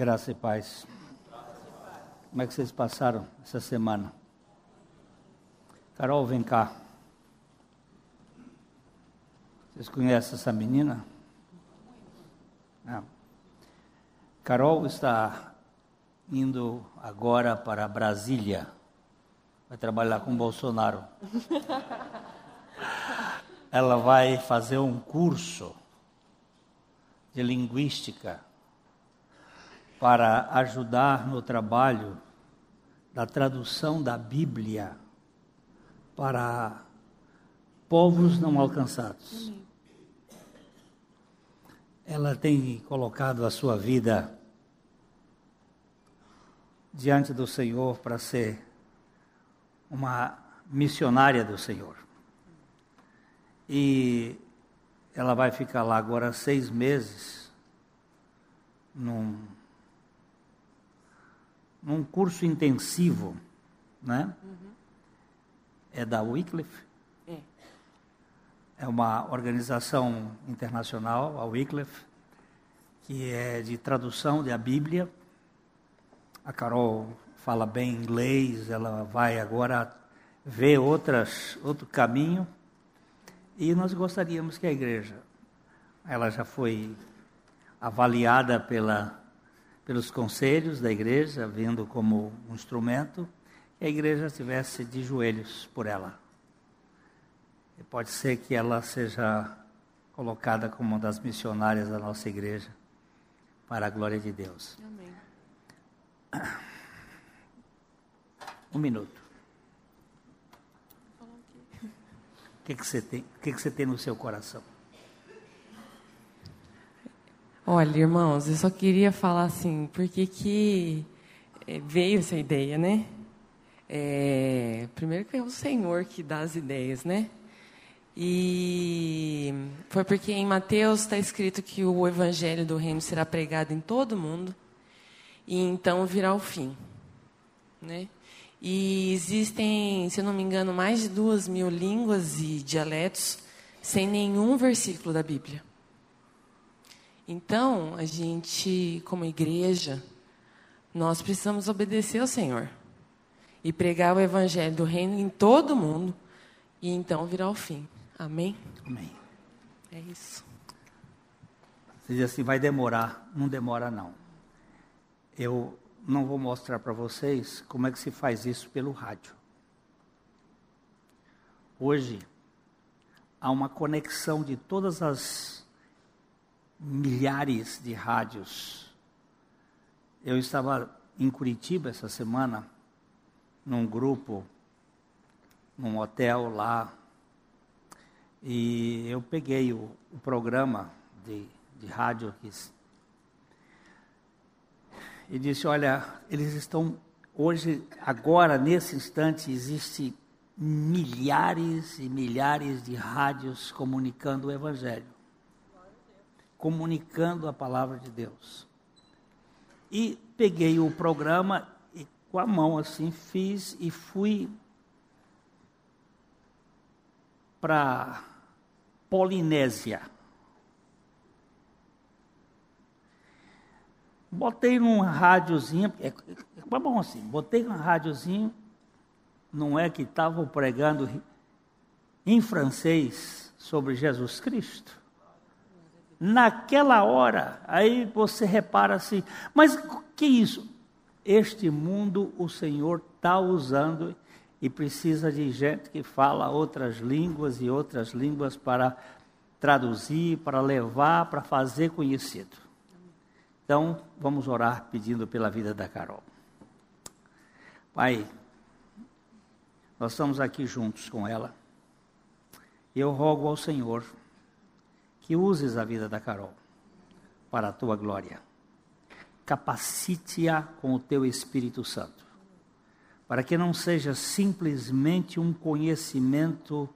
Graça e paz. Como é que vocês passaram essa semana? Carol, vem cá. Vocês conhecem essa menina? Não. Carol está indo agora para Brasília. Vai trabalhar com Bolsonaro. Ela vai fazer um curso de linguística para ajudar no trabalho da tradução da Bíblia para povos não alcançados. Ela tem colocado a sua vida diante do Senhor para ser uma missionária do Senhor. E ela vai ficar lá agora seis meses num num curso intensivo, né? Uhum. É da Wycliffe. É. é uma organização internacional, a Wycliffe, que é de tradução da Bíblia. A Carol fala bem inglês, ela vai agora ver outras, outro caminho. E nós gostaríamos que a igreja, ela já foi avaliada pela pelos conselhos da igreja, vindo como um instrumento, que a igreja estivesse de joelhos por ela. E pode ser que ela seja colocada como uma das missionárias da nossa igreja, para a glória de Deus. Amém. Um minuto. O que, que você tem? O que, que você tem no seu coração? Olha, irmãos, eu só queria falar assim, porque que eh, veio essa ideia, né? É, primeiro que é o Senhor que dá as ideias, né? E foi porque em Mateus está escrito que o evangelho do reino será pregado em todo o mundo e então virá o fim, né? E existem, se eu não me engano, mais de duas mil línguas e dialetos sem nenhum versículo da Bíblia. Então, a gente, como igreja, nós precisamos obedecer ao Senhor e pregar o evangelho do reino em todo o mundo e então virá o fim. Amém? Amém. É isso. Você diz assim, vai demorar. Não demora, não. Eu não vou mostrar para vocês como é que se faz isso pelo rádio. Hoje, há uma conexão de todas as milhares de rádios. Eu estava em Curitiba essa semana, num grupo, num hotel lá, e eu peguei o, o programa de, de rádio aqui e disse: Olha, eles estão hoje, agora, nesse instante, existe milhares e milhares de rádios comunicando o Evangelho comunicando a palavra de Deus. E peguei o programa e com a mão assim fiz e fui para Polinésia. Botei num rádiozinho, é, é bom assim, botei num rádiozinho, não é que estavam pregando em francês sobre Jesus Cristo? Naquela hora. Aí você repara assim, mas que isso? Este mundo o Senhor está usando e precisa de gente que fala outras línguas e outras línguas para traduzir, para levar, para fazer conhecido. Então, vamos orar pedindo pela vida da Carol. Pai, nós estamos aqui juntos com ela. Eu rogo ao Senhor que uses a vida da Carol para a tua glória. Capacite-a com o teu Espírito Santo, para que não seja simplesmente um conhecimento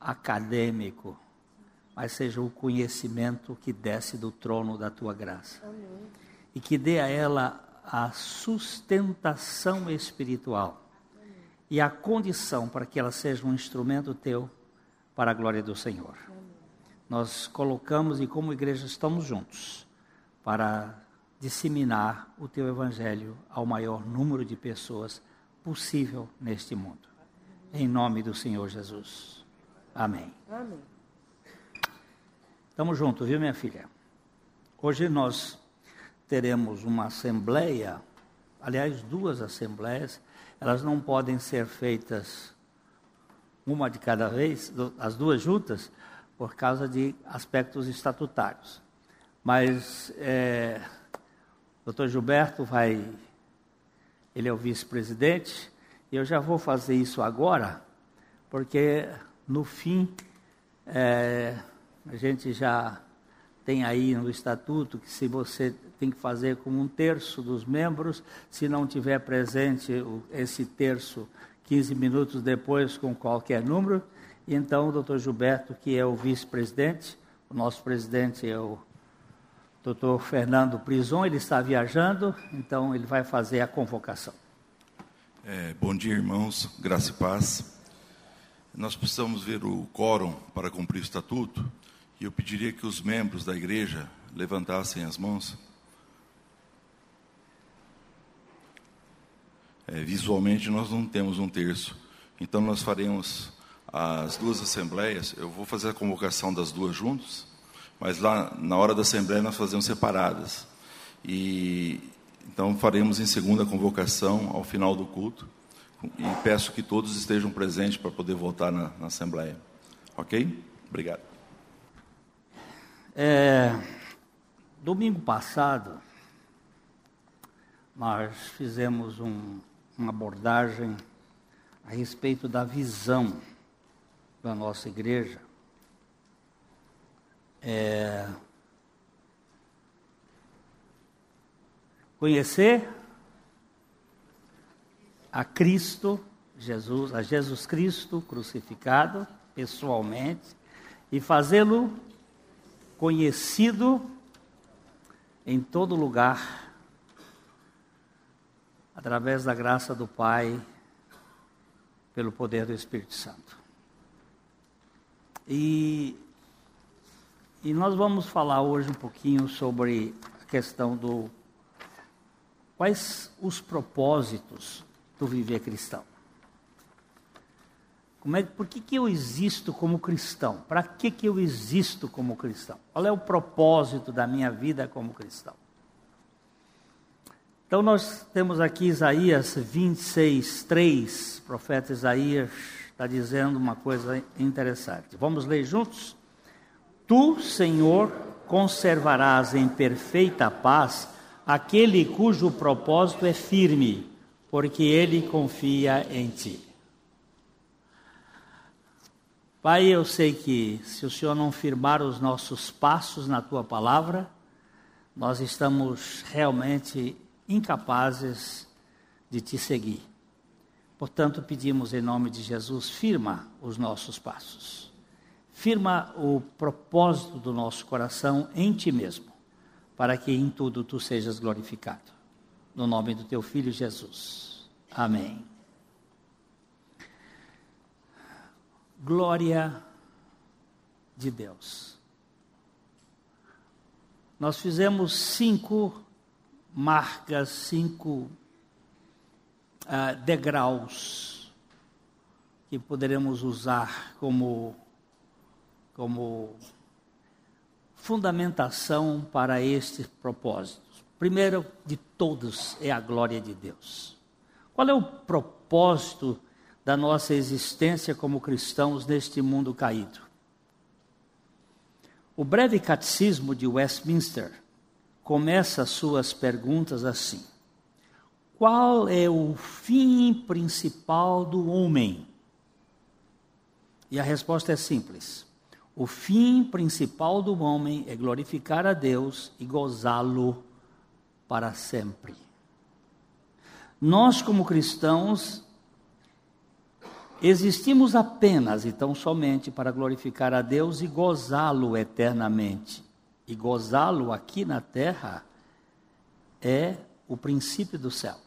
acadêmico, mas seja o conhecimento que desce do trono da tua graça. Amém. E que dê a ela a sustentação espiritual Amém. e a condição para que ela seja um instrumento teu para a glória do Senhor nós colocamos e como igreja estamos juntos para disseminar o teu evangelho ao maior número de pessoas possível neste mundo. Em nome do Senhor Jesus. Amém. Amém. Estamos juntos, viu, minha filha? Hoje nós teremos uma assembleia, aliás, duas assembleias, elas não podem ser feitas uma de cada vez, as duas juntas, por causa de aspectos estatutários. Mas é, o doutor Gilberto vai, ele é o vice-presidente, e eu já vou fazer isso agora, porque no fim é, a gente já tem aí no estatuto que se você tem que fazer com um terço dos membros, se não tiver presente esse terço 15 minutos depois com qualquer número. E então o doutor Gilberto, que é o vice-presidente, o nosso presidente é o doutor Fernando Prison, ele está viajando, então ele vai fazer a convocação. É, bom dia, irmãos, graça e paz. Nós precisamos ver o quórum para cumprir o estatuto, e eu pediria que os membros da igreja levantassem as mãos. É, visualmente nós não temos um terço. Então nós faremos as duas assembleias. Eu vou fazer a convocação das duas juntos, mas lá na hora da assembleia nós fazemos separadas. E então faremos em segunda convocação ao final do culto. E peço que todos estejam presentes para poder votar na, na assembleia. Ok? Obrigado. É, domingo passado nós fizemos um uma abordagem a respeito da visão da nossa igreja. É, conhecer a Cristo, Jesus, a Jesus Cristo crucificado pessoalmente e fazê-lo conhecido em todo lugar através da graça do Pai, pelo poder do Espírito Santo. E, e nós vamos falar hoje um pouquinho sobre a questão do quais os propósitos do viver cristão. Como é, por que, que eu existo como cristão? Para que, que eu existo como cristão? Qual é o propósito da minha vida como cristão? Então nós temos aqui Isaías 26, 3, o profeta Isaías está dizendo uma coisa interessante. Vamos ler juntos? Tu, Senhor, conservarás em perfeita paz aquele cujo propósito é firme, porque ele confia em ti. Pai, eu sei que se o Senhor não firmar os nossos passos na tua palavra, nós estamos realmente incapazes de te seguir. Portanto, pedimos em nome de Jesus, firma os nossos passos. Firma o propósito do nosso coração em ti mesmo, para que em tudo tu sejas glorificado. No nome do teu filho Jesus. Amém. Glória de Deus. Nós fizemos cinco marca cinco uh, degraus que poderemos usar como, como fundamentação para este propósito. Primeiro de todos é a glória de Deus. Qual é o propósito da nossa existência como cristãos neste mundo caído? O breve catecismo de Westminster começa suas perguntas assim: Qual é o fim principal do homem? E a resposta é simples: O fim principal do homem é glorificar a Deus e gozá-lo para sempre. Nós, como cristãos, existimos apenas e tão somente para glorificar a Deus e gozá-lo eternamente e gozá-lo aqui na terra é o princípio do céu.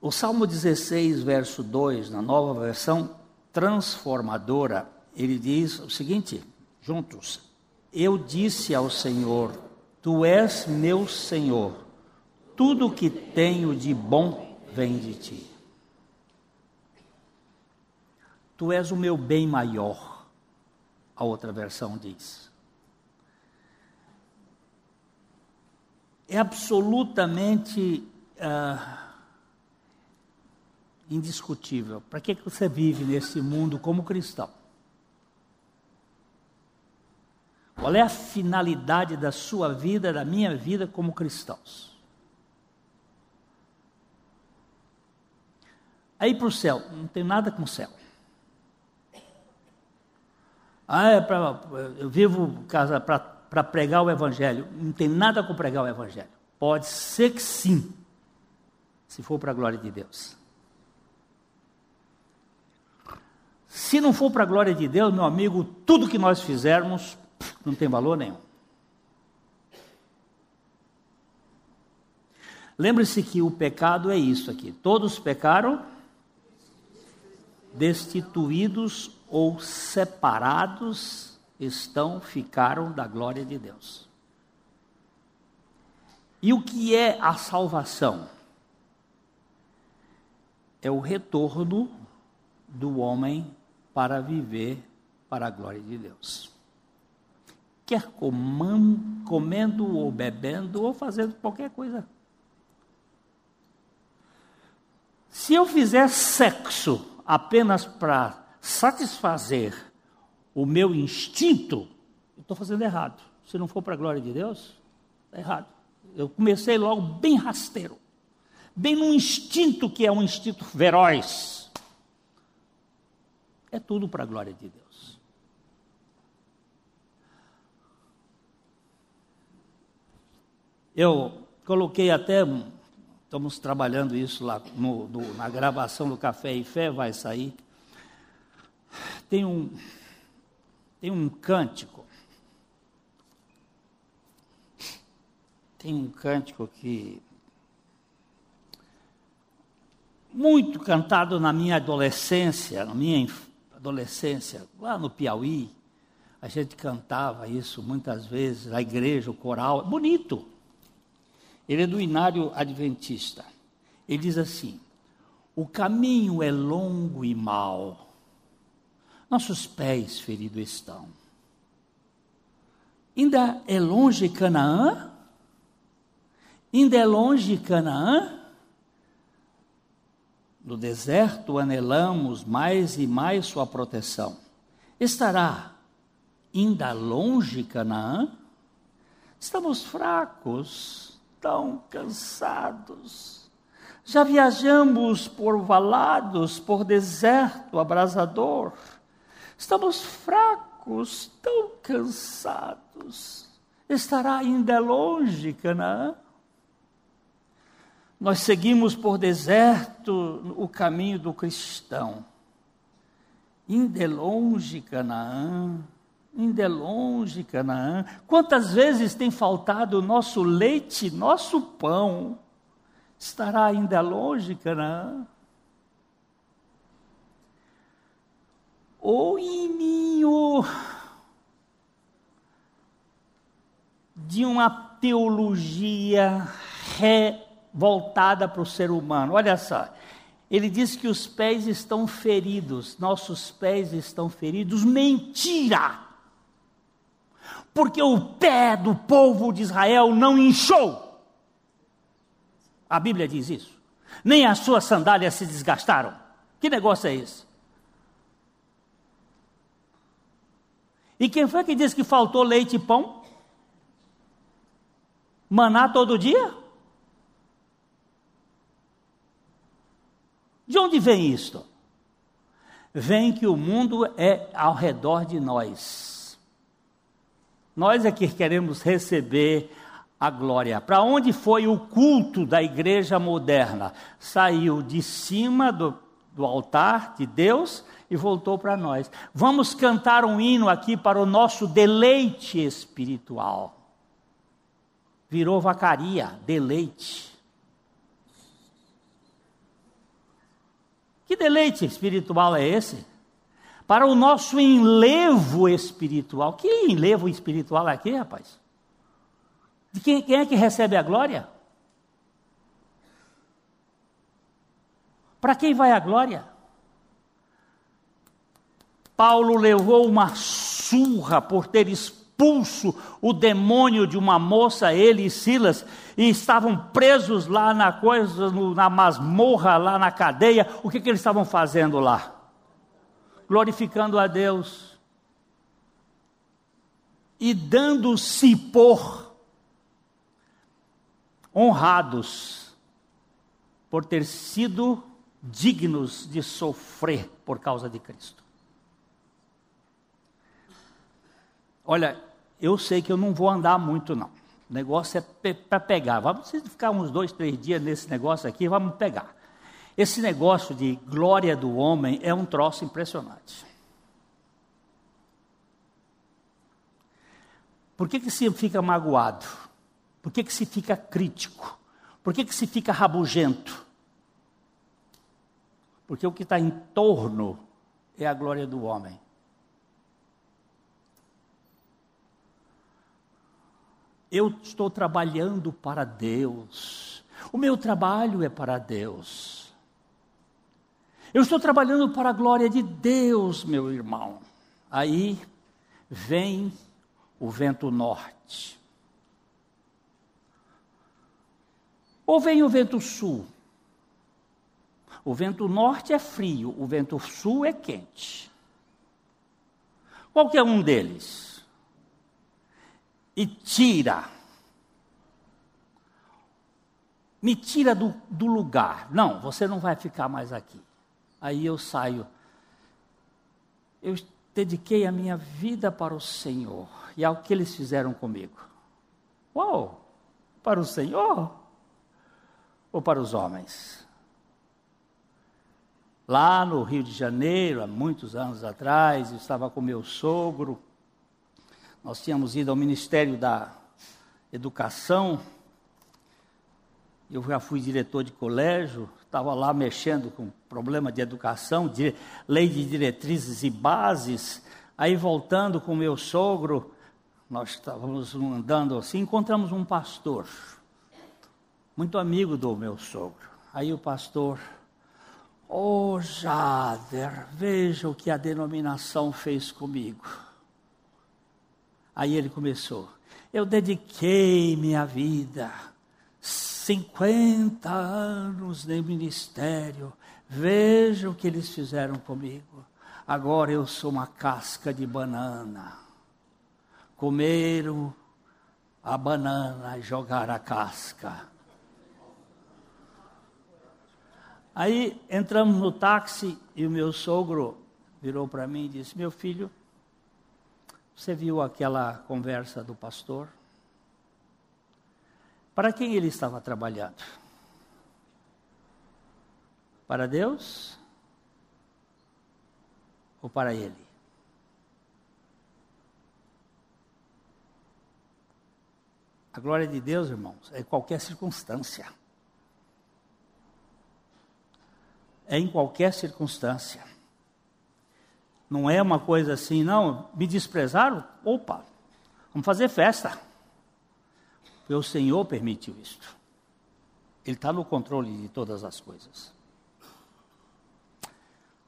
O Salmo 16, verso 2, na nova versão transformadora, ele diz o seguinte, juntos: Eu disse ao Senhor: Tu és meu Senhor, tudo que tenho de bom vem de ti. Tu és o meu bem maior, a outra versão diz. É absolutamente uh, indiscutível. Para que, que você vive nesse mundo como cristão? Qual é a finalidade da sua vida, da minha vida como cristãos? Aí para o céu, não tem nada com o céu. Ah, é pra, eu vivo para pregar o Evangelho. Não tem nada com pregar o Evangelho. Pode ser que sim, se for para a glória de Deus. Se não for para a glória de Deus, meu amigo, tudo que nós fizermos não tem valor nenhum. Lembre-se que o pecado é isso aqui: todos pecaram, destituídos ou separados estão, ficaram da glória de Deus. E o que é a salvação? É o retorno do homem para viver para a glória de Deus quer comando, comendo ou bebendo ou fazendo qualquer coisa. Se eu fizer sexo apenas para satisfazer o meu instinto, eu estou fazendo errado. Se não for para a glória de Deus, está errado. Eu comecei logo bem rasteiro, bem no instinto que é um instinto feroz. É tudo para a glória de Deus. Eu coloquei até, estamos trabalhando isso lá no, no, na gravação do Café e Fé, vai sair. Tem um, tem um cântico. Tem um cântico que muito cantado na minha adolescência, na minha adolescência, lá no Piauí, a gente cantava isso muitas vezes, a igreja, o coral, bonito. Ele é do Inário Adventista. Ele diz assim: O caminho é longo e mau, nossos pés feridos estão. Ainda é longe Canaã? Ainda é longe Canaã? No deserto anelamos mais e mais sua proteção. Estará ainda longe Canaã? Estamos fracos tão cansados. Já viajamos por valados, por deserto abrasador. Estamos fracos, tão cansados. Estará ainda longe Canaã? Nós seguimos por deserto o caminho do cristão. Ainda é longe Canaã ainda é longe Canaã. Quantas vezes tem faltado o nosso leite, nosso pão? Estará ainda longe Canaã? O ininho de uma teologia voltada para o ser humano. Olha só, ele diz que os pés estão feridos, nossos pés estão feridos. Mentira! porque o pé do povo de Israel não inchou. A Bíblia diz isso. Nem as suas sandálias se desgastaram. Que negócio é esse? E quem foi que disse que faltou leite e pão? Maná todo dia? De onde vem isto? Vem que o mundo é ao redor de nós. Nós é que queremos receber a glória. Para onde foi o culto da igreja moderna? Saiu de cima do, do altar de Deus e voltou para nós. Vamos cantar um hino aqui para o nosso deleite espiritual. Virou vacaria, deleite. Que deleite espiritual é esse? para o nosso enlevo espiritual. Que enlevo espiritual é aqui, rapaz? De quem, quem é que recebe a glória? Para quem vai a glória? Paulo levou uma surra por ter expulso o demônio de uma moça, ele e Silas, e estavam presos lá na coisa, na masmorra, lá na cadeia. O que, que eles estavam fazendo lá? Glorificando a Deus e dando-se por honrados por ter sido dignos de sofrer por causa de Cristo. Olha, eu sei que eu não vou andar muito, não. O negócio é para pegar. Vamos ficar uns dois, três dias nesse negócio aqui, vamos pegar. Esse negócio de glória do homem é um troço impressionante. Por que, que se fica magoado? Por que, que se fica crítico? Por que, que se fica rabugento? Porque o que está em torno é a glória do homem. Eu estou trabalhando para Deus. O meu trabalho é para Deus. Eu estou trabalhando para a glória de Deus, meu irmão. Aí vem o vento norte. Ou vem o vento sul. O vento norte é frio, o vento sul é quente. Qualquer um deles. E tira. Me tira do, do lugar. Não, você não vai ficar mais aqui. Aí eu saio. Eu dediquei a minha vida para o Senhor e ao que eles fizeram comigo. Uau! Para o Senhor ou para os homens? Lá no Rio de Janeiro, há muitos anos atrás, eu estava com meu sogro. Nós tínhamos ido ao Ministério da Educação. Eu já fui diretor de colégio, estava lá mexendo com problema de educação, de lei de diretrizes e bases. Aí voltando com meu sogro, nós estávamos andando assim, encontramos um pastor, muito amigo do meu sogro. Aí o pastor Oh, Jader, veja o que a denominação fez comigo. Aí ele começou. Eu dediquei minha vida, 50 anos de ministério. Veja o que eles fizeram comigo. Agora eu sou uma casca de banana. Comeram a banana e jogaram a casca Aí entramos no táxi e o meu sogro virou para mim e disse: Meu filho, você viu aquela conversa do pastor? Para quem ele estava trabalhando? Para Deus ou para ele? A glória de Deus, irmãos, é qualquer circunstância. é em qualquer circunstância. Não é uma coisa assim, não, me desprezaram? Opa, vamos fazer festa. Porque o Senhor permitiu isto. Ele está no controle de todas as coisas.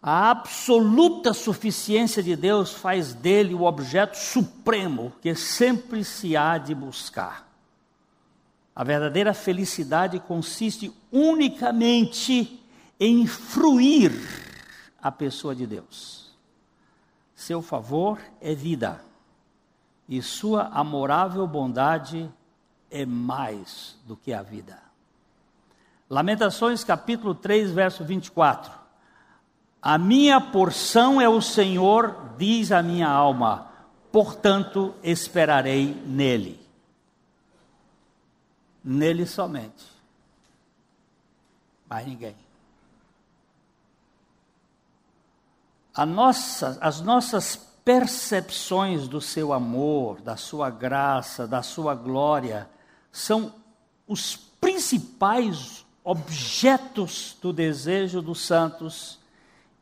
A absoluta suficiência de Deus faz dele o objeto supremo que sempre se há de buscar. A verdadeira felicidade consiste unicamente em fruir a pessoa de Deus. Seu favor é vida, e sua amorável bondade é mais do que a vida. Lamentações capítulo 3, verso 24. A minha porção é o Senhor, diz a minha alma, portanto esperarei nele. Nele somente. Mais ninguém. Nossa, as nossas percepções do seu amor, da sua graça, da sua glória, são os principais objetos do desejo dos santos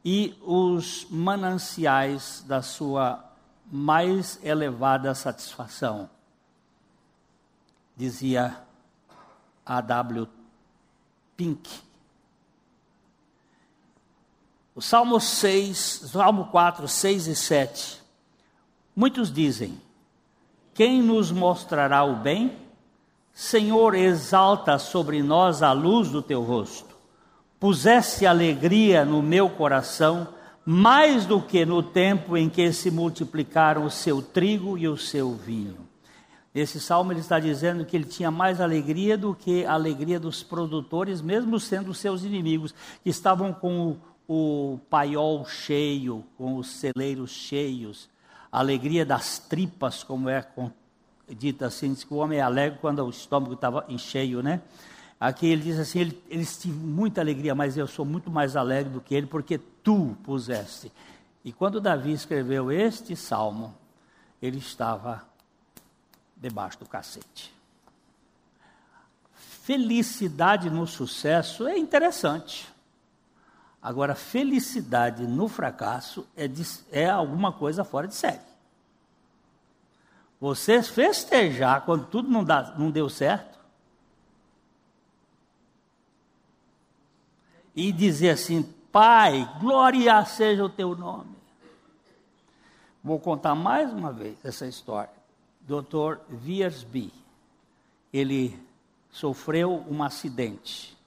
e os mananciais da sua mais elevada satisfação. Dizia A.W. Pink. O Salmo 6, Salmo 4, 6 e 7. Muitos dizem: Quem nos mostrará o bem? Senhor, exalta sobre nós a luz do teu rosto. Pusesse alegria no meu coração mais do que no tempo em que se multiplicaram o seu trigo e o seu vinho. Esse salmo ele está dizendo que ele tinha mais alegria do que a alegria dos produtores, mesmo sendo seus inimigos, que estavam com o, o paiol cheio, com os celeiros cheios, a alegria das tripas, como é dita assim, diz que o homem é alegre quando o estômago estava em cheio, né? Aqui ele diz assim: ele, eles tinham muita alegria, mas eu sou muito mais alegre do que ele, porque tu puseste. E quando Davi escreveu este salmo, ele estava debaixo do cacete. Felicidade no sucesso é interessante. Agora, felicidade no fracasso é, de, é alguma coisa fora de série. Você festejar quando tudo não, dá, não deu certo, e dizer assim: Pai, glória seja o teu nome. Vou contar mais uma vez essa história. Dr. Viersby, ele sofreu um acidente.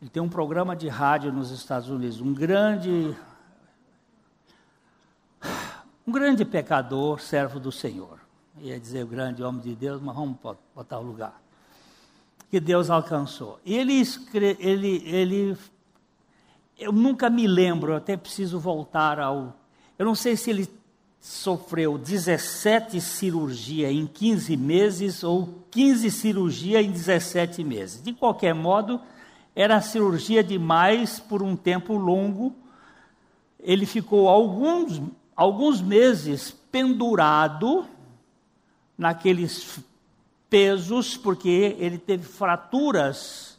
Ele tem um programa de rádio nos Estados Unidos, um grande um grande pecador, servo do Senhor. Ia dizer o grande homem de Deus, mas vamos botar o lugar que Deus alcançou. Ele, ele, ele, eu nunca me lembro, eu até preciso voltar ao. Eu não sei se ele sofreu 17 cirurgias em 15 meses ou 15 cirurgias em 17 meses. De qualquer modo, era cirurgia demais por um tempo longo. Ele ficou alguns, alguns meses pendurado naqueles pesos, porque ele teve fraturas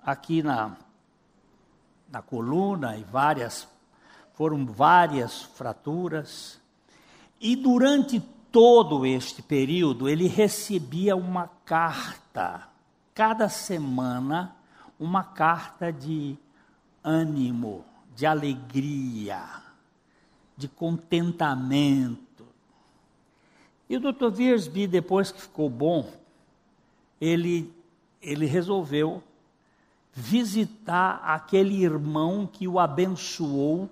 aqui na, na coluna e várias, foram várias fraturas. E durante todo este período, ele recebia uma carta, cada semana, uma carta de ânimo, de alegria, de contentamento e o Dr. Wiersbe, depois que ficou bom, ele, ele resolveu visitar aquele irmão que o abençoou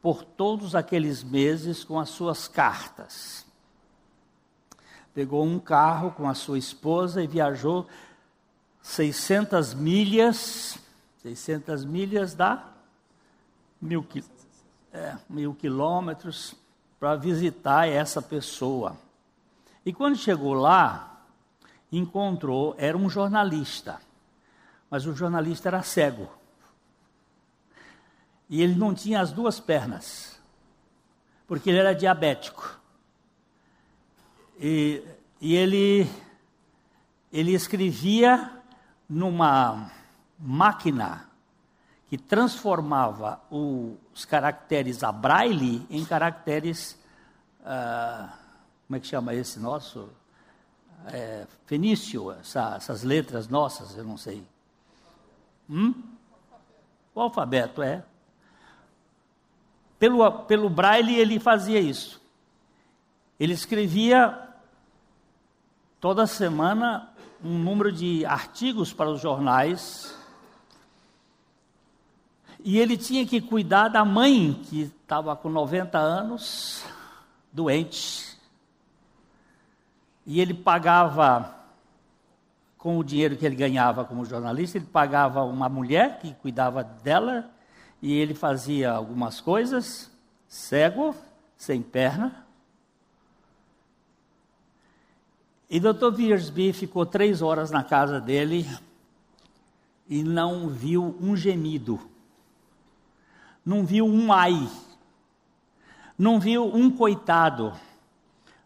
por todos aqueles meses com as suas cartas. Pegou um carro com a sua esposa e viajou 600 milhas, 600 milhas dá mil, é, mil quilômetros, para visitar essa pessoa. E quando chegou lá, encontrou, era um jornalista, mas o jornalista era cego. E ele não tinha as duas pernas, porque ele era diabético. E, e ele, ele escrevia numa máquina que transformava os caracteres a braille em caracteres, ah, como é que chama esse nosso? É, fenício, essa, essas letras nossas, eu não sei. Hum? O alfabeto, é. Pelo, pelo braille ele fazia isso. Ele escrevia toda semana um número de artigos para os jornais e ele tinha que cuidar da mãe, que estava com 90 anos, doente. E ele pagava, com o dinheiro que ele ganhava como jornalista, ele pagava uma mulher que cuidava dela, e ele fazia algumas coisas, cego, sem perna. E Dr. Wiersbe ficou três horas na casa dele e não viu um gemido não viu um ai, não viu um coitado,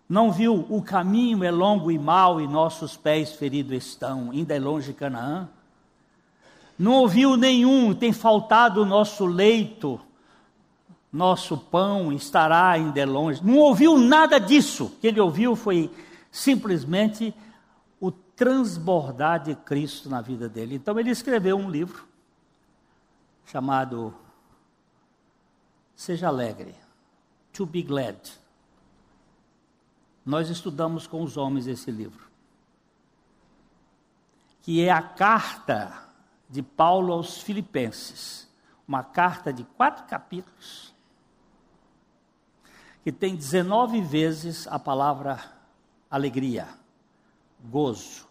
não viu o caminho é longo e mau e nossos pés feridos estão, ainda é longe Canaã. Não ouviu nenhum, tem faltado o nosso leito, nosso pão estará ainda longe. Não ouviu nada disso. O que ele ouviu foi simplesmente o transbordar de Cristo na vida dele. Então ele escreveu um livro chamado Seja Alegre, To Be Glad. Nós estudamos com os homens esse livro, que é a carta de Paulo aos Filipenses, uma carta de quatro capítulos, que tem 19 vezes a palavra alegria, gozo,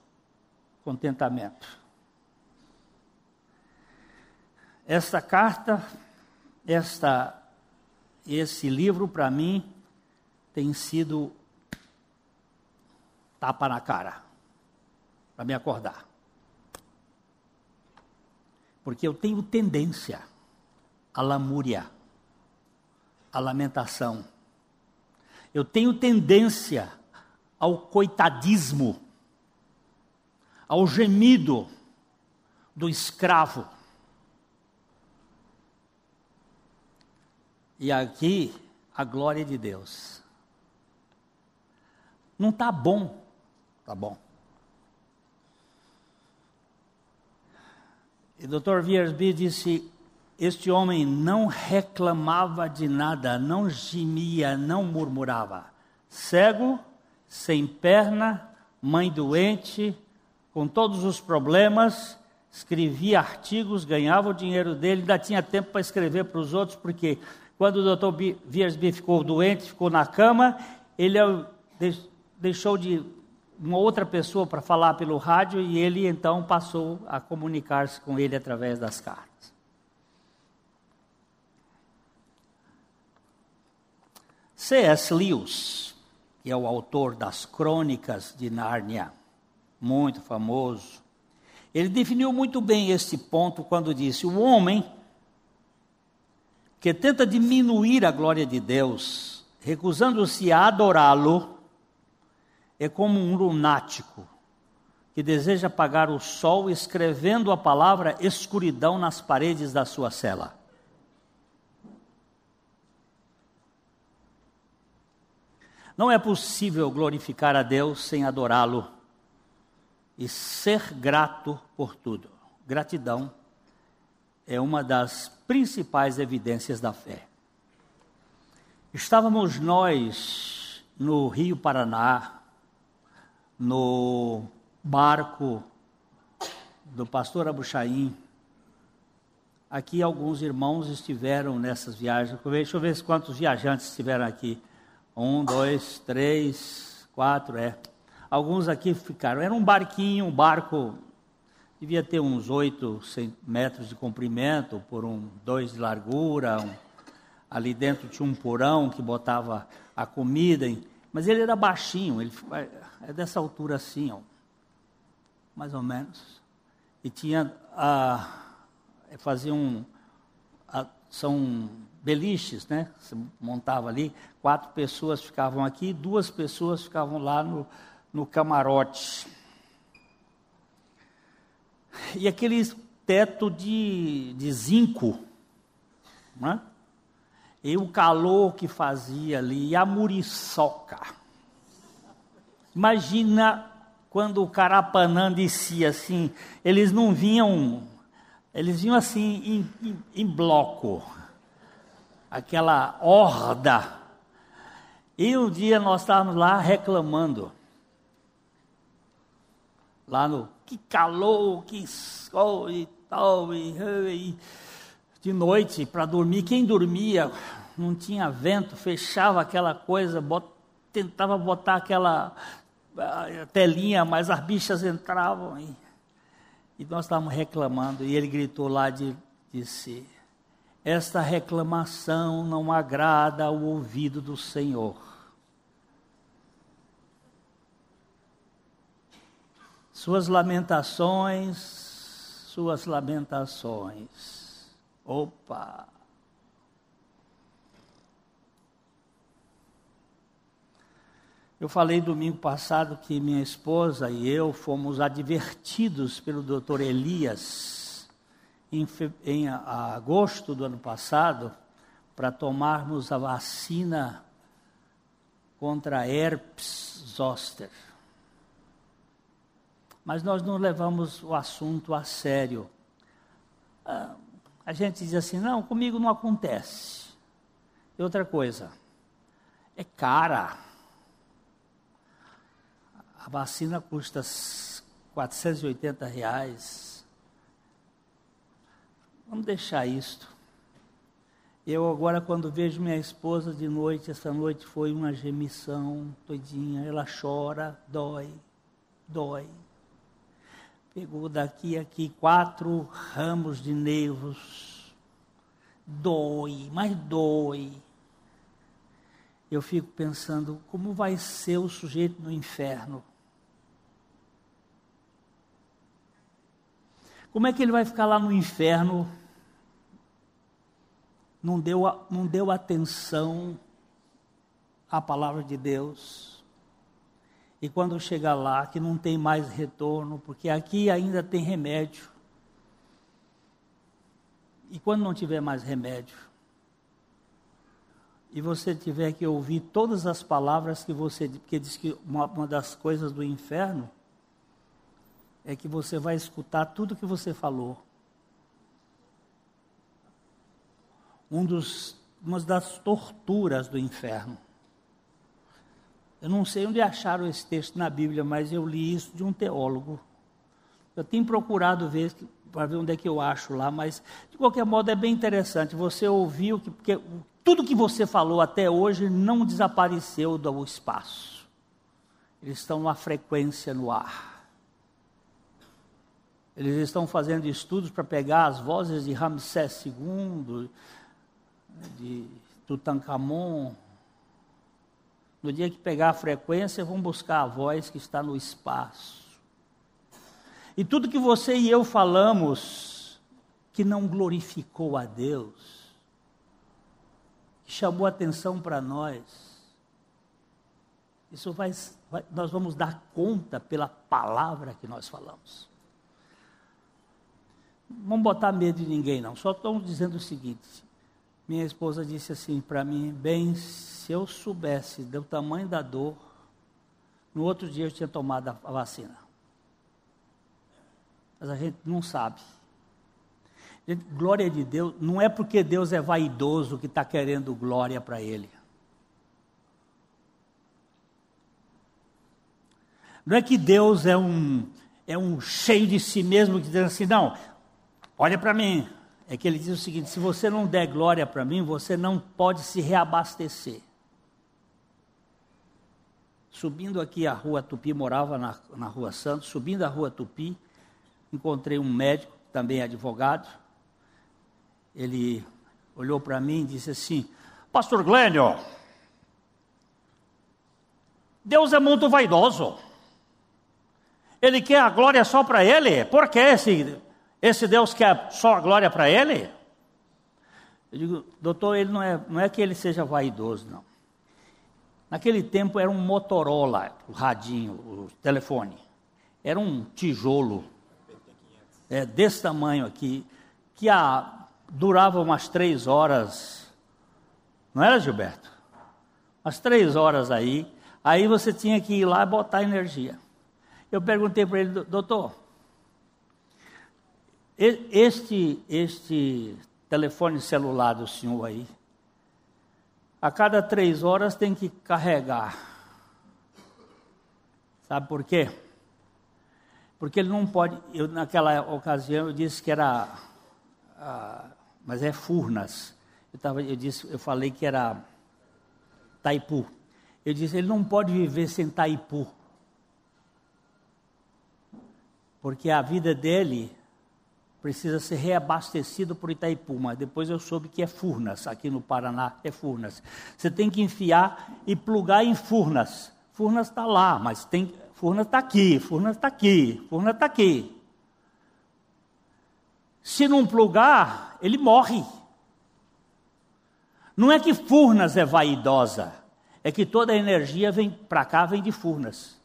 contentamento. Esta carta, esta, esse livro para mim tem sido tapa na cara para me acordar. Porque eu tenho tendência à lamúria, à lamentação. Eu tenho tendência ao coitadismo, ao gemido do escravo. E aqui a glória de Deus. Não está bom, tá bom. E o Dr. Viersby disse: Este homem não reclamava de nada, não gemia, não murmurava. Cego, sem perna, mãe doente, com todos os problemas, escrevia artigos, ganhava o dinheiro dele, ainda tinha tempo para escrever para os outros, porque quando o Dr. Viersby ficou doente, ficou na cama, ele deixou de uma outra pessoa para falar pelo rádio e ele então passou a comunicar-se com ele através das cartas. C.S. Lewis, que é o autor das Crônicas de Nárnia, muito famoso, ele definiu muito bem este ponto quando disse: o homem que tenta diminuir a glória de Deus, recusando-se a adorá-lo, é como um lunático que deseja apagar o sol escrevendo a palavra escuridão nas paredes da sua cela. Não é possível glorificar a Deus sem adorá-lo e ser grato por tudo. Gratidão é uma das principais evidências da fé. Estávamos nós no Rio Paraná, no barco do pastor Abuchaim. Aqui alguns irmãos estiveram nessas viagens. Deixa eu ver quantos viajantes estiveram aqui. Um, dois, três, quatro, é. Alguns aqui ficaram. Era um barquinho, um barco, devia ter uns oito metros de comprimento, por um dois de largura. Um, ali dentro tinha um porão que botava a comida. Mas ele era baixinho, ele é dessa altura assim, ó, mais ou menos. E tinha, ah, fazia um, são beliches, né? Você montava ali, quatro pessoas ficavam aqui, duas pessoas ficavam lá no, no camarote. E aquele teto de, de zinco, né? E o calor que fazia ali, e a muriçoca. Imagina quando o Carapanã descia assim, eles não vinham, eles vinham assim em, em, em bloco, aquela horda. E um dia nós estávamos lá reclamando, lá no que calor, que sol e tal, e, e de noite para dormir. Quem dormia não tinha vento, fechava aquela coisa, bot, tentava botar aquela telinha, mas as bichas entravam e, e nós estávamos reclamando. E ele gritou lá de disse: Esta reclamação não agrada ao ouvido do Senhor. Suas lamentações, suas lamentações. Opa! Eu falei domingo passado que minha esposa e eu fomos advertidos pelo doutor Elias em, em agosto do ano passado para tomarmos a vacina contra herpes zoster. Mas nós não levamos o assunto a sério. Ah, a gente diz assim: não, comigo não acontece. E outra coisa, é cara. A vacina custa 480 reais. Vamos deixar isto. Eu agora, quando vejo minha esposa de noite, essa noite foi uma gemissão todinha, ela chora, dói, dói. Pegou daqui aqui quatro ramos de nervos, dói, mas dói. Eu fico pensando, como vai ser o sujeito no inferno? Como é que ele vai ficar lá no inferno não deu, não deu atenção à palavra de Deus. E quando chegar lá, que não tem mais retorno, porque aqui ainda tem remédio. E quando não tiver mais remédio, e você tiver que ouvir todas as palavras que você, porque diz que uma, uma das coisas do inferno é que você vai escutar tudo que você falou. Um dos, uma das torturas do inferno. Eu não sei onde acharam esse texto na Bíblia, mas eu li isso de um teólogo. Eu tenho procurado ver para ver onde é que eu acho lá, mas de qualquer modo é bem interessante. Você ouviu que porque tudo que você falou até hoje não desapareceu do espaço. Eles estão numa frequência no ar. Eles estão fazendo estudos para pegar as vozes de Ramsés II, de Tutankhamon. No dia que pegar a frequência, vão buscar a voz que está no espaço. E tudo que você e eu falamos que não glorificou a Deus, que chamou atenção para nós, isso vai, vai, nós vamos dar conta pela palavra que nós falamos. Não vamos botar medo de ninguém, não. Só estamos dizendo o seguinte: minha esposa disse assim para mim: Bem, se eu soubesse do tamanho da dor, no outro dia eu tinha tomado a vacina. Mas a gente não sabe. Gente, glória de Deus, não é porque Deus é vaidoso que está querendo glória para Ele. Não é que Deus é um, é um cheio de si mesmo que diz assim, não, olha para mim, é que ele diz o seguinte: se você não der glória para mim, você não pode se reabastecer. Subindo aqui a rua Tupi, morava na, na rua Santos, subindo a rua Tupi, encontrei um médico, também advogado. Ele olhou para mim e disse assim: Pastor Glênio, Deus é muito vaidoso. Ele quer a glória só para ele. Por que esse esse Deus quer só a glória para ele? Eu digo, doutor, ele não é, não é que ele seja vaidoso, não. Naquele tempo era um Motorola, o radinho, o telefone. Era um tijolo, é, desse tamanho aqui, que a, durava umas três horas. Não era, Gilberto? Umas três horas aí. Aí você tinha que ir lá e botar energia. Eu perguntei para ele, doutor, este, este telefone celular do senhor aí, a cada três horas tem que carregar. Sabe por quê? Porque ele não pode. Eu, naquela ocasião eu disse que era. Ah, mas é Furnas. Eu, tava, eu, disse, eu falei que era Taipu. Eu disse, ele não pode viver sem Taipu. Porque a vida dele precisa ser reabastecido por Itaipu, mas depois eu soube que é Furnas, aqui no Paraná é Furnas. Você tem que enfiar e plugar em Furnas. Furnas está lá, mas tem, Furnas está aqui, Furnas está aqui, Furnas está aqui. Se não plugar, ele morre. Não é que Furnas é vaidosa, é que toda a energia vem para cá, vem de Furnas.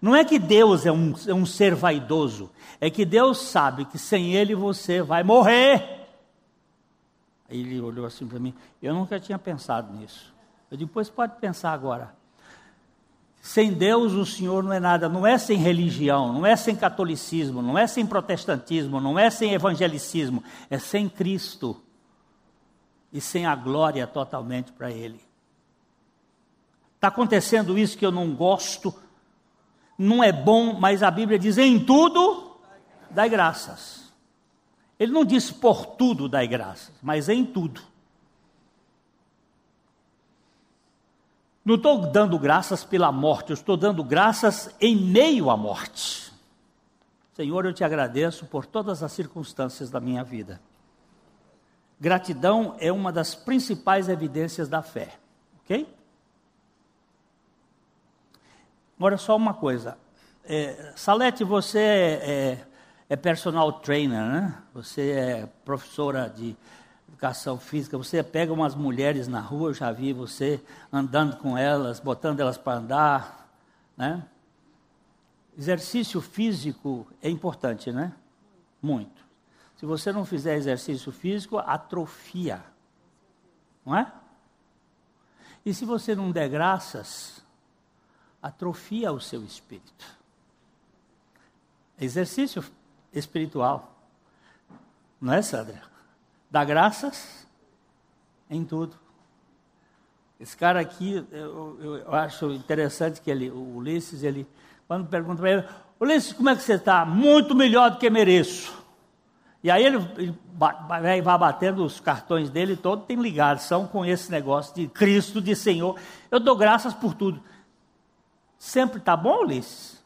Não é que Deus é um, é um ser vaidoso, é que Deus sabe que sem Ele você vai morrer. Aí ele olhou assim para mim, eu nunca tinha pensado nisso. Eu depois pode pensar agora. Sem Deus o Senhor não é nada, não é sem religião, não é sem catolicismo, não é sem protestantismo, não é sem evangelicismo, é sem Cristo e sem a glória totalmente para Ele. Está acontecendo isso que eu não gosto, não é bom, mas a Bíblia diz: em tudo, dai graças. Ele não diz por tudo dai graças, mas em tudo. Não estou dando graças pela morte, eu estou dando graças em meio à morte. Senhor, eu te agradeço por todas as circunstâncias da minha vida. Gratidão é uma das principais evidências da fé, ok? Agora, só uma coisa. É, Salete, você é, é, é personal trainer, né? Você é professora de educação física, você pega umas mulheres na rua, eu já vi você andando com elas, botando elas para andar, né? Exercício físico é importante, né? Muito. Se você não fizer exercício físico, atrofia. Não é? E se você não der graças, atrofia o seu espírito. Exercício espiritual. Não é, Sandra? Dá graças em tudo. Esse cara aqui, eu, eu acho interessante que ele, o Ulisses, ele, quando pergunta para ele, Ulisses, como é que você está? Muito melhor do que mereço. E aí ele, ele vai, batendo os cartões dele, todo tem ligação com esse negócio de Cristo, de Senhor. Eu dou graças por tudo. Sempre está bom, Ulisses?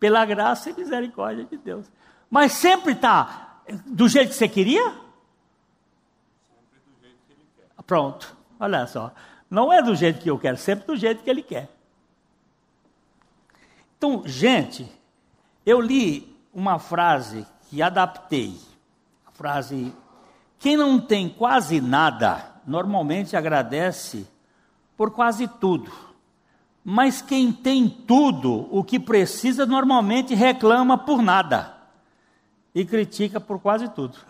Pela graça e misericórdia de Deus. Mas sempre está do jeito que você queria? Sempre do jeito que ele quer. Pronto, olha só. Não é do jeito que eu quero, sempre do jeito que ele quer. Então, gente, eu li uma frase que adaptei. A frase: quem não tem quase nada, normalmente agradece por quase tudo. Mas quem tem tudo o que precisa, normalmente reclama por nada e critica por quase tudo.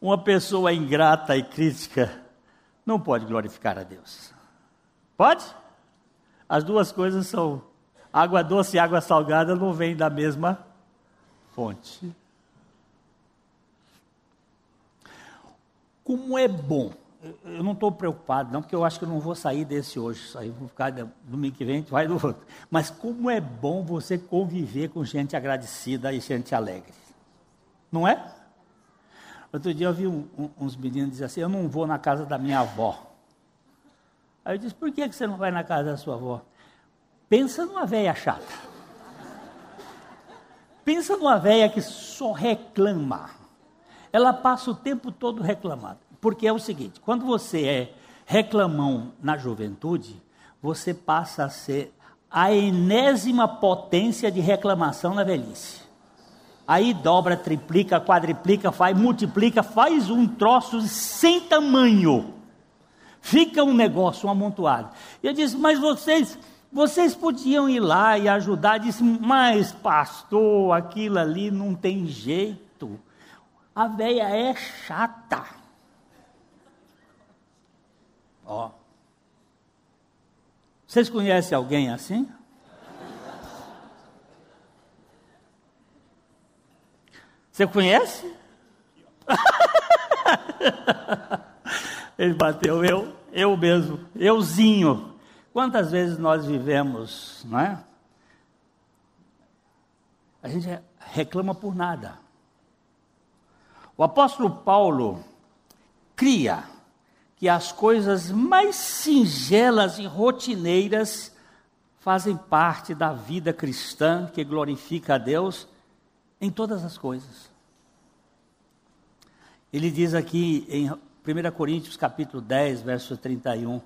Uma pessoa ingrata e crítica não pode glorificar a Deus. Pode? As duas coisas são água doce e água salgada não vêm da mesma fonte. Como é bom eu não estou preocupado, não, porque eu acho que eu não vou sair desse hoje. Aí vou ficar domingo que vem, vai do outro. Mas como é bom você conviver com gente agradecida e gente alegre. Não é? Outro dia eu vi um, um, uns meninos dizer assim: Eu não vou na casa da minha avó. Aí eu disse: Por que, que você não vai na casa da sua avó? Pensa numa velha chata. Pensa numa velha que só reclama. Ela passa o tempo todo reclamando. Porque é o seguinte: quando você é reclamão na juventude, você passa a ser a enésima potência de reclamação na velhice. Aí dobra, triplica, quadriplica, faz, multiplica, faz um troço sem tamanho. Fica um negócio, um amontoado. E eu disse, mas vocês, vocês podiam ir lá e ajudar. Eu disse, mas pastor, aquilo ali não tem jeito. A velha é chata. Ó. Vocês conhecem alguém assim? Você conhece? Ele bateu eu, eu mesmo, euzinho. Quantas vezes nós vivemos, não é? A gente reclama por nada. O apóstolo Paulo cria que as coisas mais singelas e rotineiras fazem parte da vida cristã que glorifica a Deus em todas as coisas. Ele diz aqui em 1 Coríntios capítulo 10, verso 31,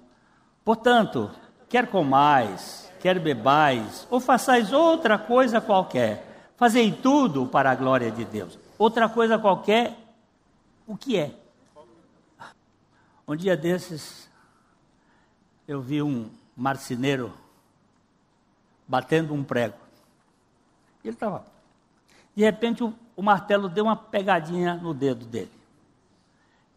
Portanto, quer comais, quer bebais, ou façais outra coisa qualquer, fazei tudo para a glória de Deus. Outra coisa qualquer, o que é? Um dia desses, eu vi um marceneiro batendo um prego. Ele estava. De repente, o, o martelo deu uma pegadinha no dedo dele.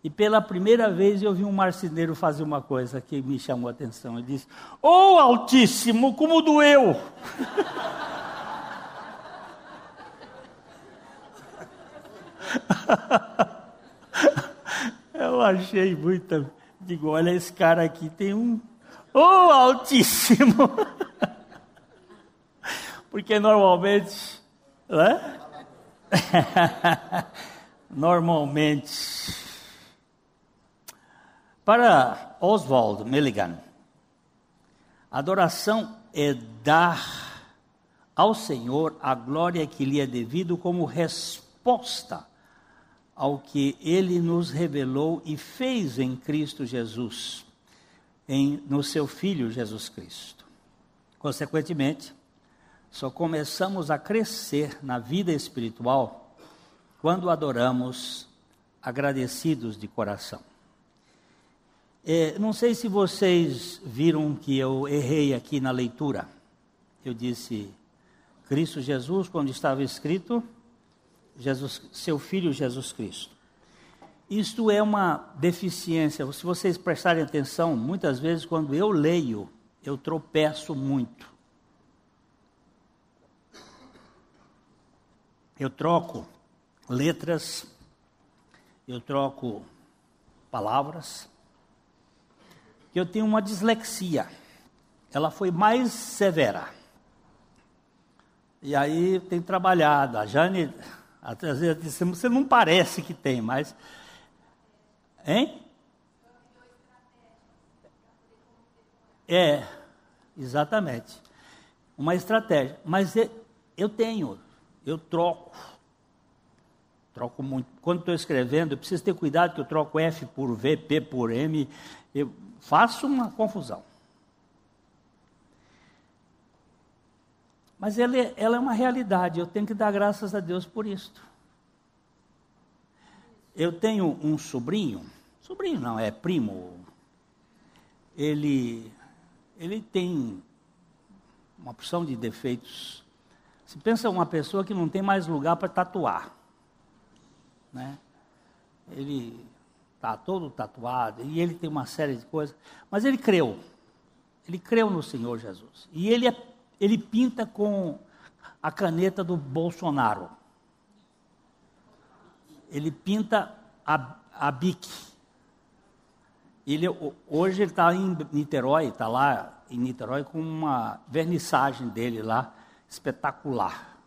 E pela primeira vez eu vi um marceneiro fazer uma coisa que me chamou a atenção. Ele disse: Ô oh, Altíssimo, como doeu! eu achei muito. Digo: olha, esse cara aqui tem um. Ô oh, Altíssimo! Porque normalmente. Né? normalmente para Oswald Milligan, adoração é dar ao Senhor a glória que lhe é devido como resposta ao que ele nos revelou e fez em Cristo Jesus, em, no seu Filho Jesus Cristo. Consequentemente, só começamos a crescer na vida espiritual quando adoramos agradecidos de coração. É, não sei se vocês viram que eu errei aqui na leitura. Eu disse Cristo Jesus, quando estava escrito, Jesus, seu filho Jesus Cristo. Isto é uma deficiência. Se vocês prestarem atenção, muitas vezes quando eu leio, eu tropeço muito. Eu troco letras, eu troco palavras eu tenho uma dislexia. Ela foi mais severa. E aí tem trabalhado. A Jane, às vezes, disse, você não parece que tem, mas. Hein? É, exatamente. Uma estratégia. Mas eu tenho, eu troco. Troco muito. Quando estou escrevendo, eu preciso ter cuidado que eu troco F por V, P por M. Eu, faço uma confusão. Mas ela é, ela é uma realidade, eu tenho que dar graças a Deus por isto. Eu tenho um sobrinho, sobrinho não, é primo. Ele, ele tem uma porção de defeitos. Se pensa uma pessoa que não tem mais lugar para tatuar, né? Ele está todo tatuado, e ele tem uma série de coisas, mas ele creu. Ele creu no Senhor Jesus. E ele, é, ele pinta com a caneta do Bolsonaro. Ele pinta a, a Bic. Ele, hoje ele está em Niterói, está lá em Niterói com uma vernissagem dele lá, espetacular.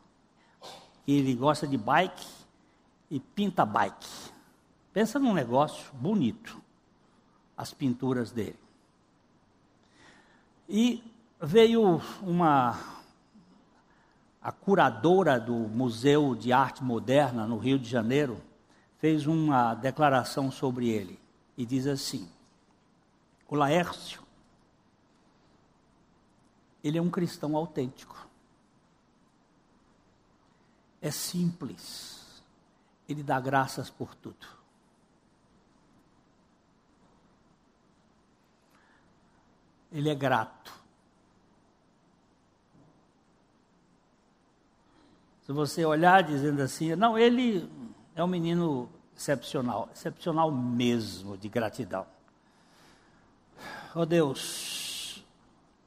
Ele gosta de bike e pinta bike. Pensa num negócio bonito, as pinturas dele. E veio uma a curadora do Museu de Arte Moderna no Rio de Janeiro fez uma declaração sobre ele e diz assim: O Laércio ele é um cristão autêntico. É simples. Ele dá graças por tudo. ele é grato. Você olhar dizendo assim, não, ele é um menino excepcional, excepcional mesmo de gratidão. Oh Deus,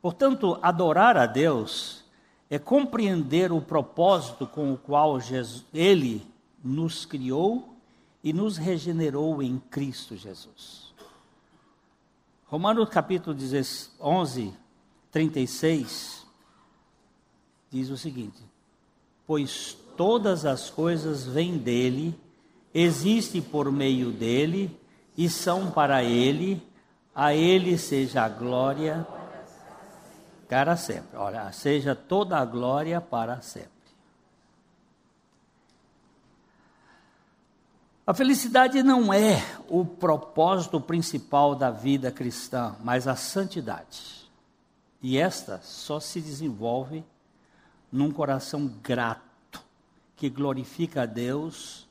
portanto, adorar a Deus é compreender o propósito com o qual Jesus, Ele nos criou e nos regenerou em Cristo Jesus. Romanos capítulo 11, 36, diz o seguinte: Pois todas as coisas vêm dele, existem por meio dele e são para ele, a ele seja a glória para sempre. Olha, seja toda a glória para sempre. A felicidade não é o propósito principal da vida cristã, mas a santidade. E esta só se desenvolve num coração grato, que glorifica a Deus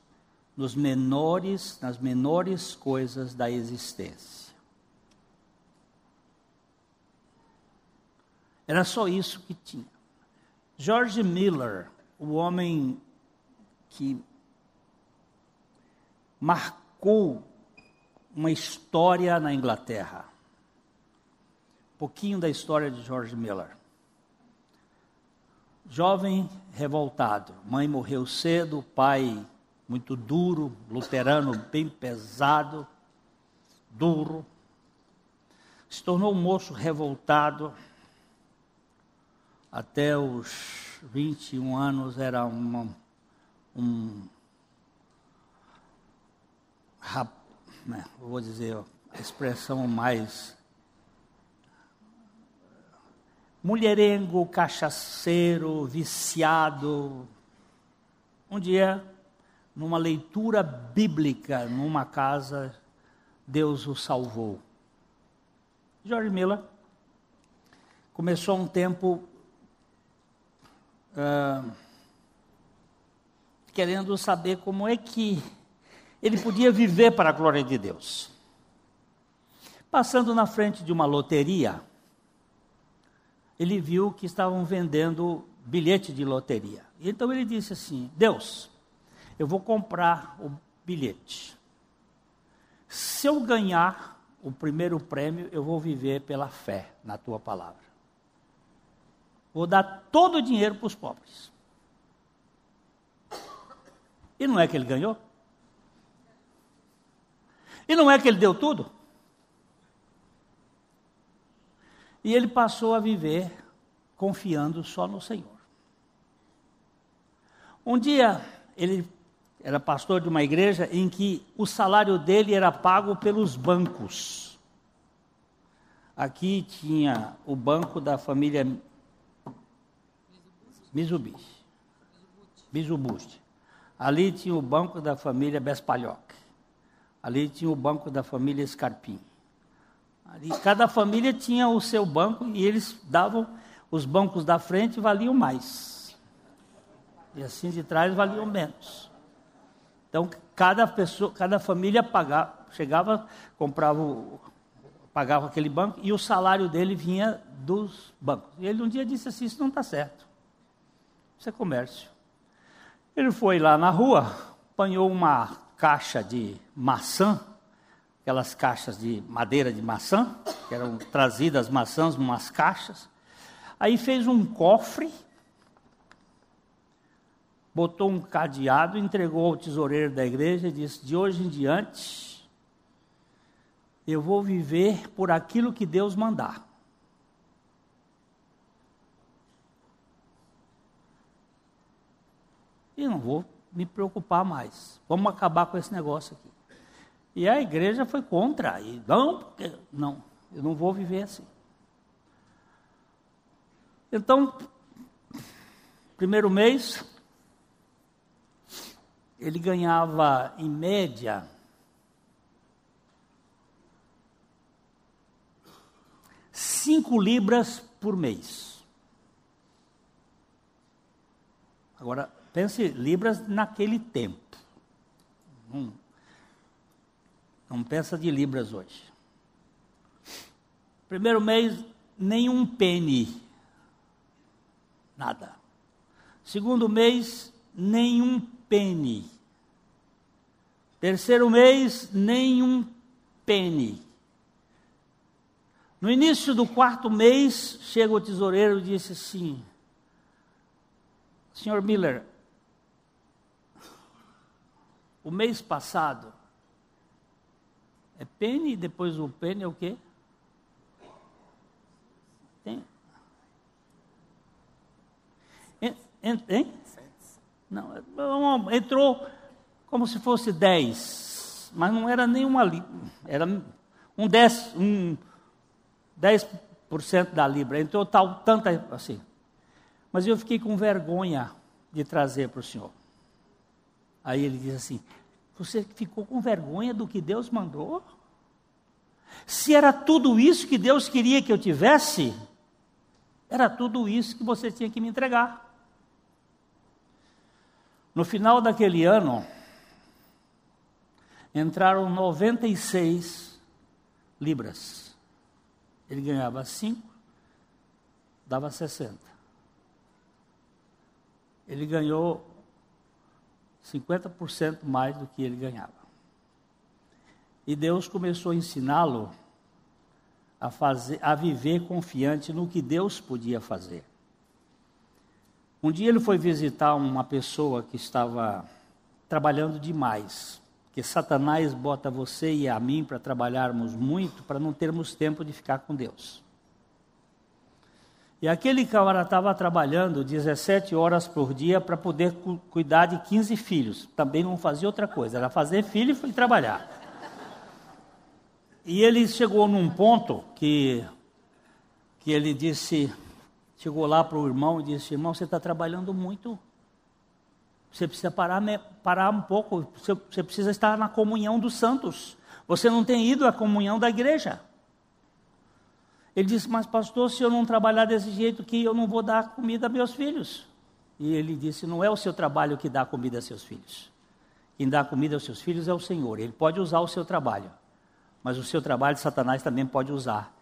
nos menores, nas menores coisas da existência. Era só isso que tinha. George Miller, o homem que marcou uma história na Inglaterra. Um pouquinho da história de George Miller. Jovem revoltado, mãe morreu cedo, pai muito duro, luterano bem pesado, duro. Se tornou um moço revoltado. Até os 21 anos era uma, um. Rap, né, vou dizer a expressão mais. Mulherengo, cachaceiro, viciado. Um dia numa leitura bíblica, numa casa, Deus o salvou. George Miller começou um tempo uh, querendo saber como é que ele podia viver para a glória de Deus. Passando na frente de uma loteria, ele viu que estavam vendendo bilhete de loteria. Então ele disse assim: Deus, eu vou comprar o bilhete. Se eu ganhar o primeiro prêmio, eu vou viver pela fé na tua palavra. Vou dar todo o dinheiro para os pobres. E não é que ele ganhou? E não é que ele deu tudo? E ele passou a viver confiando só no Senhor. Um dia ele era pastor de uma igreja em que o salário dele era pago pelos bancos. Aqui tinha o banco da família Mitsubishi, Mitsubishi. Ali tinha o banco da família Bespalhoc. Ali tinha o banco da família Scarpim. Ali, cada família tinha o seu banco e eles davam, os bancos da frente valiam mais. E assim de trás valiam menos. Então, cada pessoa, cada família pagava, chegava, comprava, pagava aquele banco e o salário dele vinha dos bancos. E ele um dia disse assim: Isso não está certo. Isso é comércio. Ele foi lá na rua, apanhou uma caixa de maçã, aquelas caixas de madeira de maçã, que eram trazidas maçãs umas caixas. Aí fez um cofre botou um cadeado, entregou ao tesoureiro da igreja e disse: De hoje em diante, eu vou viver por aquilo que Deus mandar. E não vou me preocupar mais. Vamos acabar com esse negócio aqui. E a igreja foi contra. E não, porque, não, eu não vou viver assim. Então, primeiro mês, ele ganhava, em média, cinco libras por mês. Agora, pense libras naquele tempo. Não, não pensa de libras hoje. Primeiro mês, nenhum penny. Nada. Segundo mês, nenhum penny. Terceiro mês, nenhum penny. No início do quarto mês, chega o tesoureiro e disse assim: Senhor Miller, o mês passado é penny, depois o penny é o quê? Tem? Hein? hein? Não, entrou como se fosse 10, mas não era nenhuma libra, era um 10, um 10% da libra, entrou tal, tanta assim. Mas eu fiquei com vergonha de trazer para o senhor. Aí ele diz assim: Você ficou com vergonha do que Deus mandou? Se era tudo isso que Deus queria que eu tivesse, era tudo isso que você tinha que me entregar. No final daquele ano, entraram 96 libras. Ele ganhava 5 dava 60. Ele ganhou 50% mais do que ele ganhava. E Deus começou a ensiná-lo a, fazer, a viver confiante no que Deus podia fazer. Um dia ele foi visitar uma pessoa que estava trabalhando demais, que Satanás bota você e a mim para trabalharmos muito, para não termos tempo de ficar com Deus. E aquele cara estava trabalhando 17 horas por dia para poder cu cuidar de 15 filhos. Também não fazia outra coisa, era fazer filho e trabalhar. E ele chegou num ponto que, que ele disse, chegou lá para o irmão e disse, irmão, você está trabalhando muito. Você precisa parar, parar um pouco, você, você precisa estar na comunhão dos santos. Você não tem ido à comunhão da igreja. Ele disse, mas pastor, se eu não trabalhar desse jeito que eu não vou dar comida a meus filhos. E ele disse, não é o seu trabalho que dá comida a seus filhos. Quem dá comida aos seus filhos é o Senhor. Ele pode usar o seu trabalho mas o seu trabalho Satanás também pode usar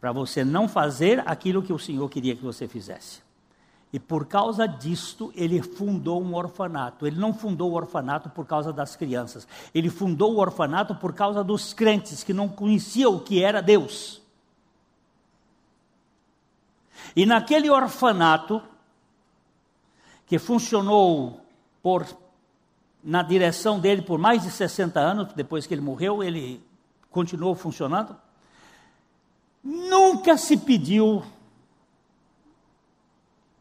para você não fazer aquilo que o Senhor queria que você fizesse. E por causa disto, ele fundou um orfanato. Ele não fundou o orfanato por causa das crianças. Ele fundou o orfanato por causa dos crentes que não conheciam o que era Deus. E naquele orfanato, que funcionou por, na direção dele por mais de 60 anos, depois que ele morreu, ele continuou funcionando. Nunca se pediu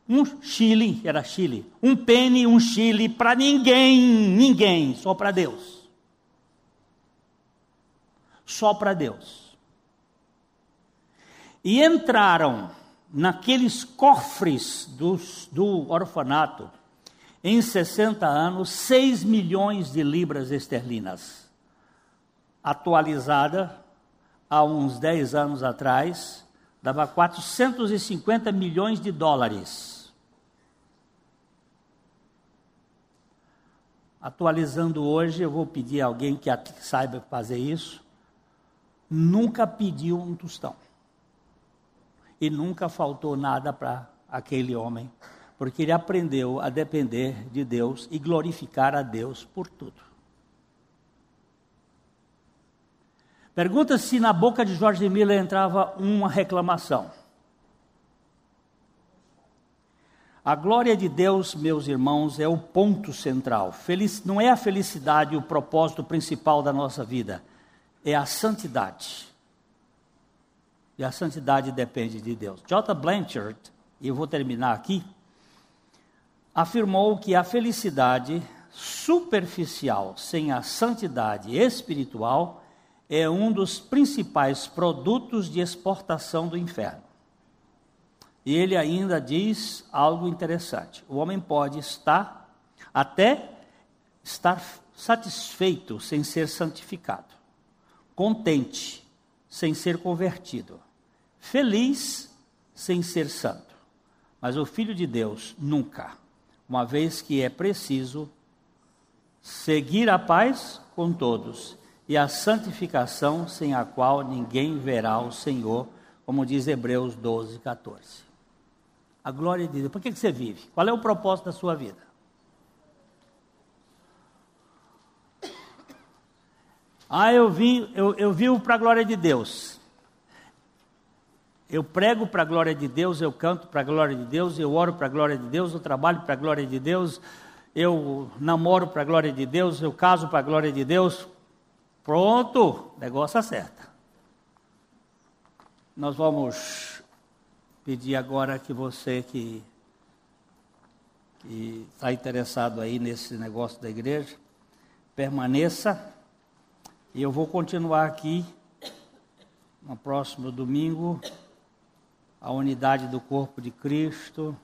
um Chile, era Chile, um pene, um Chile para ninguém, ninguém, só para Deus. Só para Deus. E entraram naqueles cofres dos, do orfanato, em 60 anos, 6 milhões de libras esterlinas atualizada há uns 10 anos atrás, dava 450 milhões de dólares. Atualizando hoje, eu vou pedir a alguém que saiba fazer isso. Nunca pediu um tostão. E nunca faltou nada para aquele homem, porque ele aprendeu a depender de Deus e glorificar a Deus por tudo. Pergunta se na boca de Jorge Miller entrava uma reclamação. A glória de Deus, meus irmãos, é o ponto central. Feliz, não é a felicidade o propósito principal da nossa vida, é a santidade. E a santidade depende de Deus. J. Blanchard, e eu vou terminar aqui, afirmou que a felicidade superficial sem a santidade espiritual é um dos principais produtos de exportação do inferno. E ele ainda diz algo interessante: o homem pode estar, até estar satisfeito sem ser santificado, contente sem ser convertido, feliz sem ser santo. Mas o Filho de Deus nunca, uma vez que é preciso seguir a paz com todos e a santificação sem a qual ninguém verá o Senhor, como diz Hebreus 12, 14. A glória de Deus. Por que, você vive? Qual é o propósito da sua vida? Ah, eu vim, eu, eu vivo para a glória de Deus. Eu prego para a glória de Deus, eu canto para a glória de Deus, eu oro para a glória de Deus, eu trabalho para a glória de Deus, eu namoro para a glória de Deus, eu caso para a glória de Deus. Pronto, negócio acerta. Nós vamos pedir agora que você que está interessado aí nesse negócio da igreja, permaneça. E eu vou continuar aqui no próximo domingo a unidade do corpo de Cristo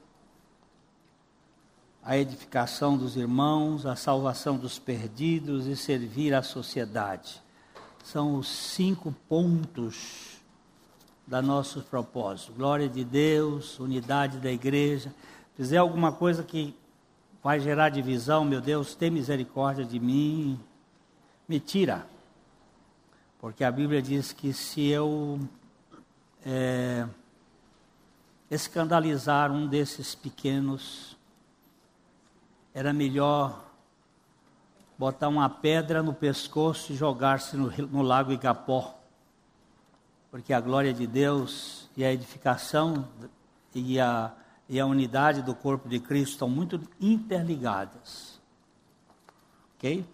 a edificação dos irmãos, a salvação dos perdidos e servir à sociedade. São os cinco pontos da nosso propósito. Glória de Deus, unidade da igreja. Fizer alguma coisa que vai gerar divisão, meu Deus, tem misericórdia de mim, me tira. Porque a Bíblia diz que se eu é, escandalizar um desses pequenos, era melhor botar uma pedra no pescoço e jogar-se no, no lago Igapó. Porque a glória de Deus e a edificação e a, e a unidade do corpo de Cristo estão muito interligadas. Ok?